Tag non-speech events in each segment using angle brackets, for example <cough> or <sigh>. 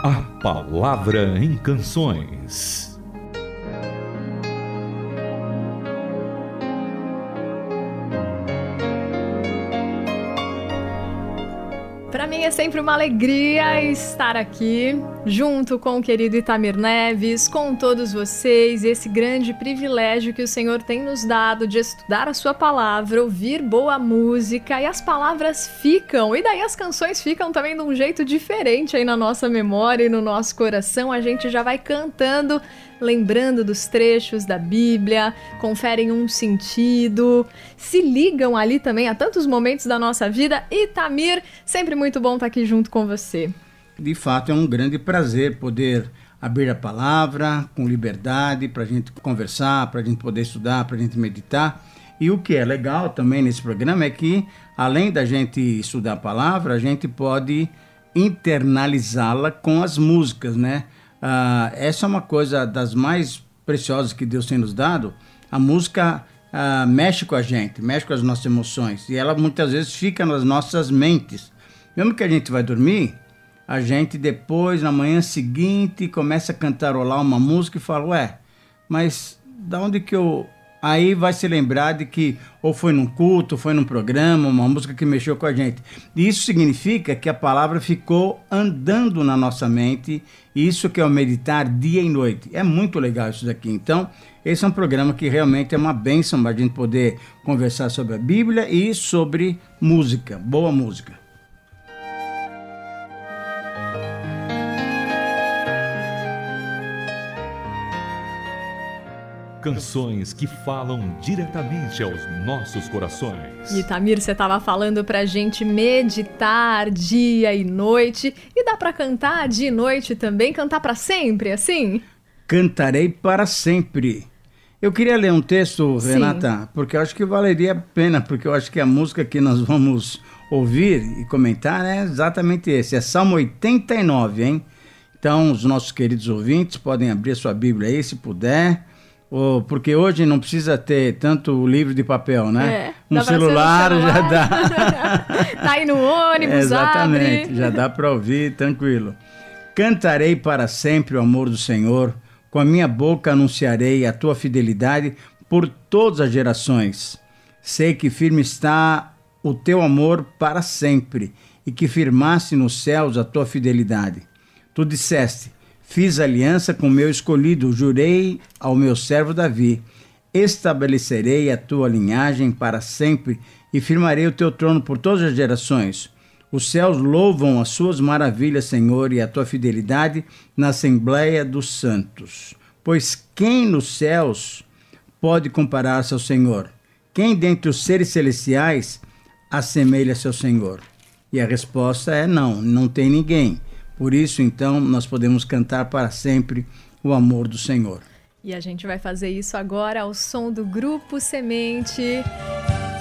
A Palavra em Canções. Sempre uma alegria estar aqui junto com o querido Itamir Neves, com todos vocês, esse grande privilégio que o Senhor tem nos dado de estudar a sua palavra, ouvir boa música e as palavras ficam, e daí as canções ficam também de um jeito diferente aí na nossa memória e no nosso coração, a gente já vai cantando lembrando dos trechos da Bíblia, conferem um sentido, se ligam ali também a tantos momentos da nossa vida. E Tamir, sempre muito bom estar aqui junto com você. De fato, é um grande prazer poder abrir a palavra com liberdade para a gente conversar, para a gente poder estudar, para a gente meditar. E o que é legal também nesse programa é que, além da gente estudar a palavra, a gente pode internalizá-la com as músicas, né? Ah, essa é uma coisa das mais preciosas que Deus tem nos dado. A música ah, mexe com a gente, mexe com as nossas emoções e ela muitas vezes fica nas nossas mentes. Mesmo que a gente vai dormir, a gente depois, na manhã seguinte, começa a cantarolar uma música e fala: Ué, mas da onde que eu aí vai se lembrar de que ou foi num culto, foi num programa, uma música que mexeu com a gente. E isso significa que a palavra ficou andando na nossa mente, isso que é o meditar dia e noite. É muito legal isso daqui. Então, esse é um programa que realmente é uma bênção para a gente poder conversar sobre a Bíblia e sobre música, boa música. Canções que falam diretamente aos nossos corações. E Tamir, você estava falando pra gente meditar dia e noite. E dá para cantar dia e noite também? Cantar para sempre, assim? Cantarei para sempre. Eu queria ler um texto, Sim. Renata, porque eu acho que valeria a pena, porque eu acho que a música que nós vamos ouvir e comentar é exatamente esse. É Salmo 89, hein? Então, os nossos queridos ouvintes podem abrir a sua Bíblia aí, se puder. Ou, porque hoje não precisa ter tanto livro de papel, né? É, um no celular, já celular. dá. <laughs> tá aí no ônibus, Exatamente, abre. já dá para ouvir tranquilo. Cantarei para sempre o amor do Senhor, com a minha boca anunciarei a tua fidelidade por todas as gerações. Sei que firme está o teu amor para sempre e que firmaste nos céus a tua fidelidade. Tu disseste: Fiz aliança com meu escolhido, jurei ao meu servo Davi: Estabelecerei a tua linhagem para sempre e firmarei o teu trono por todas as gerações. Os céus louvam as suas maravilhas, Senhor, e a tua fidelidade na Assembleia dos Santos. Pois quem nos céus pode comparar-se ao Senhor? Quem dentre os seres celestiais assemelha-se ao Senhor? E a resposta é não, não tem ninguém. Por isso, então, nós podemos cantar para sempre o amor do Senhor. E a gente vai fazer isso agora ao som do Grupo Semente.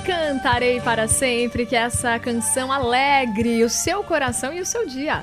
Cantarei para sempre, que essa canção alegre o seu coração e o seu dia.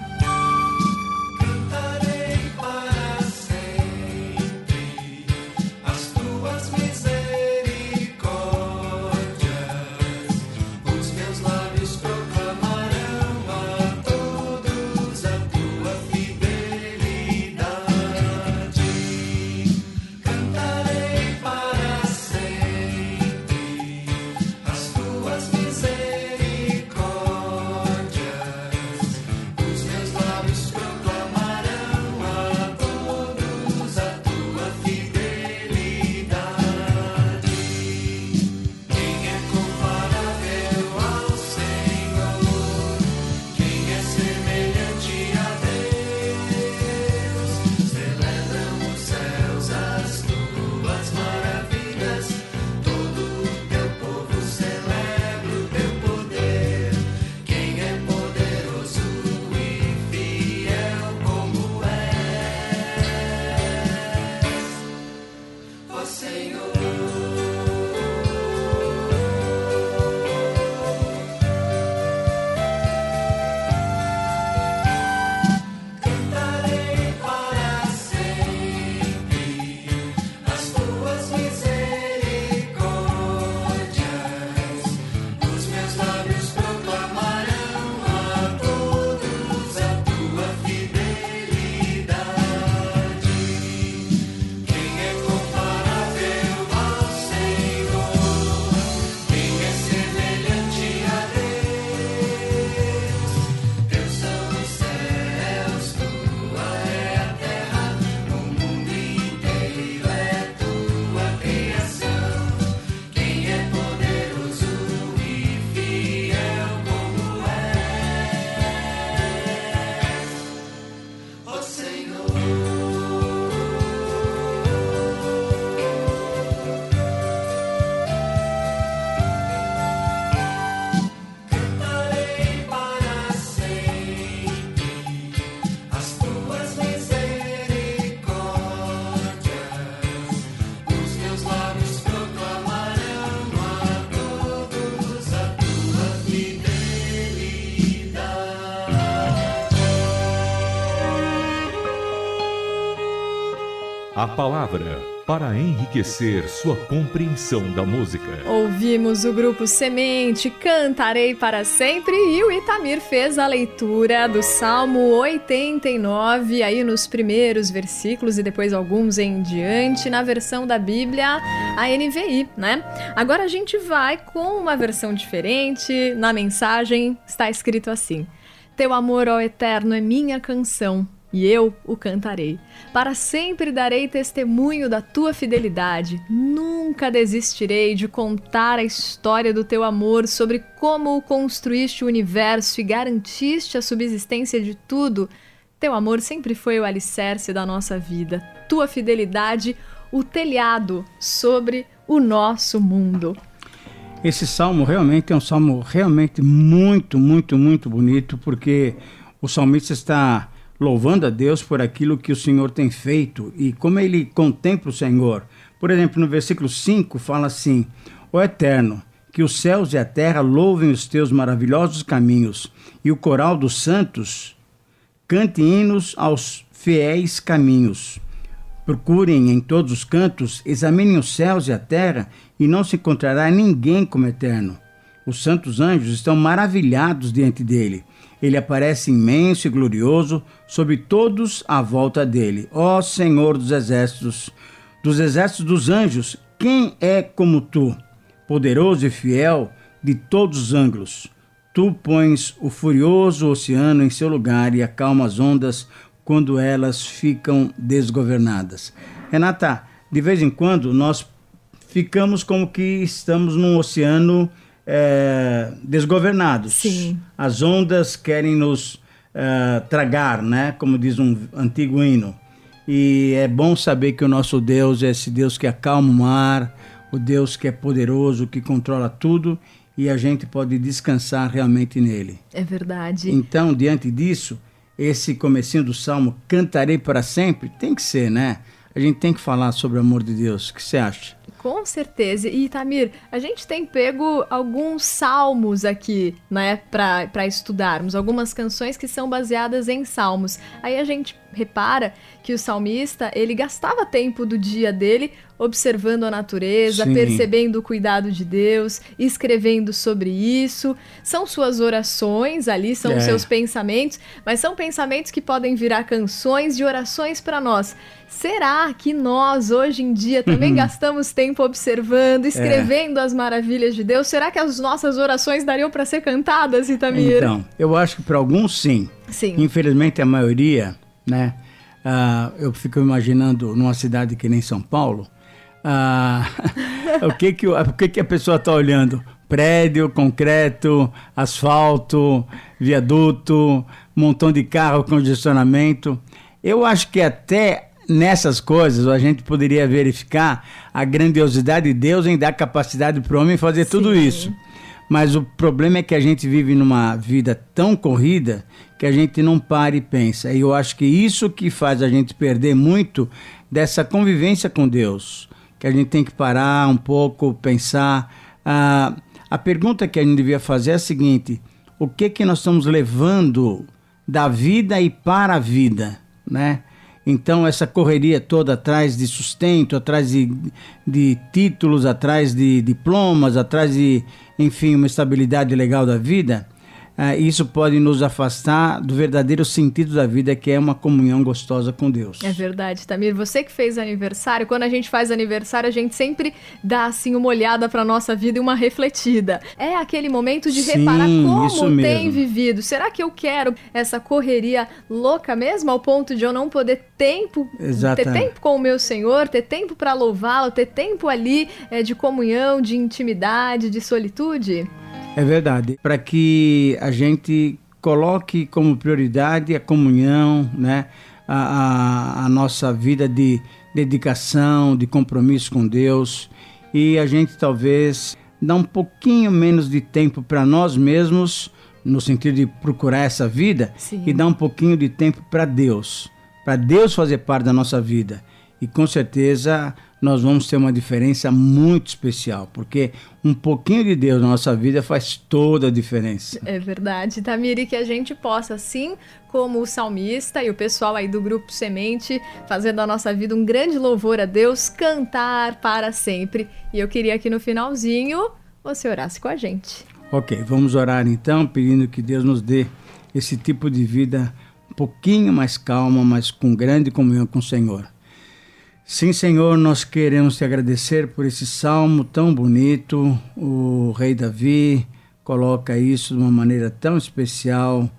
A palavra para enriquecer sua compreensão da música. Ouvimos o grupo Semente, Cantarei para Sempre e o Itamir fez a leitura do Salmo 89, aí nos primeiros versículos e depois alguns em diante, na versão da Bíblia, a NVI, né? Agora a gente vai com uma versão diferente, na mensagem está escrito assim: Teu amor, ó Eterno, é minha canção e eu o cantarei. Para sempre darei testemunho da tua fidelidade. Nunca desistirei de contar a história do teu amor, sobre como construíste o universo e garantiste a subsistência de tudo. Teu amor sempre foi o alicerce da nossa vida. Tua fidelidade, o telhado sobre o nosso mundo. Esse salmo realmente é um salmo realmente muito, muito, muito bonito, porque o salmista está louvando a Deus por aquilo que o Senhor tem feito e como ele contempla o Senhor. Por exemplo, no versículo 5 fala assim: Ó Eterno, que os céus e a terra louvem os teus maravilhosos caminhos, e o coral dos santos cante hinos aos fiéis caminhos. Procurem em todos os cantos, examinem os céus e a terra, e não se encontrará ninguém como eterno. Os santos anjos estão maravilhados diante dele. Ele aparece imenso e glorioso sobre todos à volta dele. Ó Senhor dos exércitos, dos exércitos dos anjos, quem é como tu? Poderoso e fiel de todos os ângulos. Tu pões o furioso oceano em seu lugar e acalma as ondas quando elas ficam desgovernadas. Renata, de vez em quando nós ficamos como que estamos num oceano é, desgovernados. Sim. As ondas querem nos é, tragar, né? Como diz um antigo hino. E é bom saber que o nosso Deus é esse Deus que acalma o mar, o Deus que é poderoso, que controla tudo e a gente pode descansar realmente nele. É verdade. Então, diante disso, esse comecinho do salmo, cantarei para sempre, tem que ser, né? A gente tem que falar sobre o amor de Deus. O que você acha? Com certeza. E Tamir, a gente tem pego alguns salmos aqui, né, para estudarmos, algumas canções que são baseadas em salmos. Aí a gente repara que o salmista, ele gastava tempo do dia dele observando a natureza, Sim. percebendo o cuidado de Deus, escrevendo sobre isso. São suas orações ali, são É. seus pensamentos, mas são pensamentos que podem virar canções de orações para nós. Será que nós, hoje em dia, também Uhum. gastamos tempo É. observando, escrevendo as maravilhas de Deus? Será que as nossas orações dariam para ser cantadas, Itamir? Então, eu acho que para alguns sim. Sim. Infelizmente a maioria, né? ah, eu fico imaginando numa cidade que nem São Paulo, ah, <laughs> o que que, o que que a pessoa está olhando? Prédio, concreto, asfalto, viaduto, montão de carro, congestionamento. Eu acho que até nessas coisas a gente poderia verificar a grandiosidade de Deus em dar capacidade para o homem fazer tudo Sim. isso. Mas o problema é que a gente vive numa vida tão corrida que a gente não para e pensa. E eu acho que isso que faz a gente perder muito dessa convivência com Deus. Que a gente tem que parar um pouco, pensar. Ah, a pergunta que a gente devia fazer é a seguinte: o que que nós estamos levando da vida e para a vida, né? Então, essa correria toda atrás de sustento, atrás de, de títulos, atrás de diplomas, atrás de, enfim, uma estabilidade legal da vida, ah, isso pode nos afastar do verdadeiro sentido da vida, que é uma comunhão gostosa com Deus. É verdade, Tamir. Você que fez aniversário, quando a gente faz aniversário, a gente sempre dá assim uma olhada para nossa vida e uma refletida. É aquele momento de Sim, reparar como tem vivido. Será que eu quero essa correria louca mesmo ao ponto de eu não poder tempo, Exata. ter tempo com o meu Senhor, ter tempo para louvá-lo, ter tempo ali é, de comunhão, de intimidade, de solitude? É verdade. Para que a gente coloque como prioridade a comunhão, né? A, a, a nossa vida de dedicação, de compromisso com Deus. E a gente talvez dá um pouquinho menos de tempo para nós mesmos, no sentido de procurar essa vida, Sim. e dar um pouquinho de tempo para Deus. Para Deus fazer parte da nossa vida. E com certeza nós vamos ter uma diferença muito especial, porque um pouquinho de Deus na nossa vida faz toda a diferença. É verdade, Tamiri, que a gente possa, assim como o salmista e o pessoal aí do Grupo Semente, fazer da nossa vida um grande louvor a Deus, cantar para sempre. E eu queria que no finalzinho você orasse com a gente. Ok, vamos orar então, pedindo que Deus nos dê esse tipo de vida um pouquinho mais calma, mas com grande comunhão com o Senhor. Sim, Senhor, nós queremos te agradecer por esse salmo tão bonito. O rei Davi coloca isso de uma maneira tão especial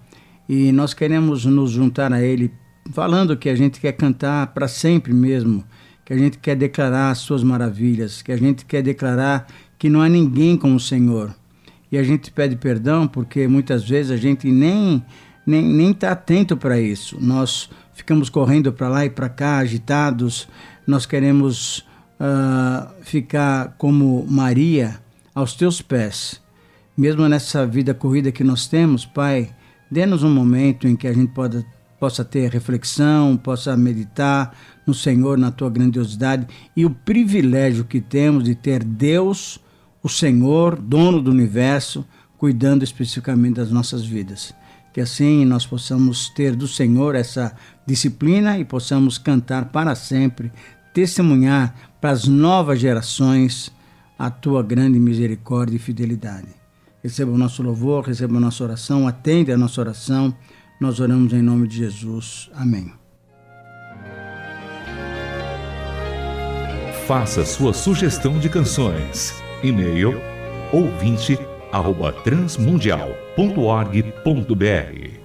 e nós queremos nos juntar a ele, falando que a gente quer cantar para sempre mesmo, que a gente quer declarar as suas maravilhas, que a gente quer declarar que não há ninguém como o Senhor. E a gente pede perdão porque muitas vezes a gente nem nem nem está atento para isso. Nós ficamos correndo para lá e para cá, agitados. Nós queremos uh, ficar como Maria aos teus pés. Mesmo nessa vida corrida que nós temos, Pai, dê-nos um momento em que a gente pode, possa ter reflexão, possa meditar no Senhor, na tua grandiosidade e o privilégio que temos de ter Deus, o Senhor, dono do universo, cuidando especificamente das nossas vidas. Que assim nós possamos ter do Senhor essa disciplina e possamos cantar para sempre, testemunhar para as novas gerações a tua grande misericórdia e fidelidade. Receba o nosso louvor, receba a nossa oração, atende a nossa oração. Nós oramos em nome de Jesus. Amém. Faça sua sugestão de canções. E-mail ouvinte@transmundial.org.br.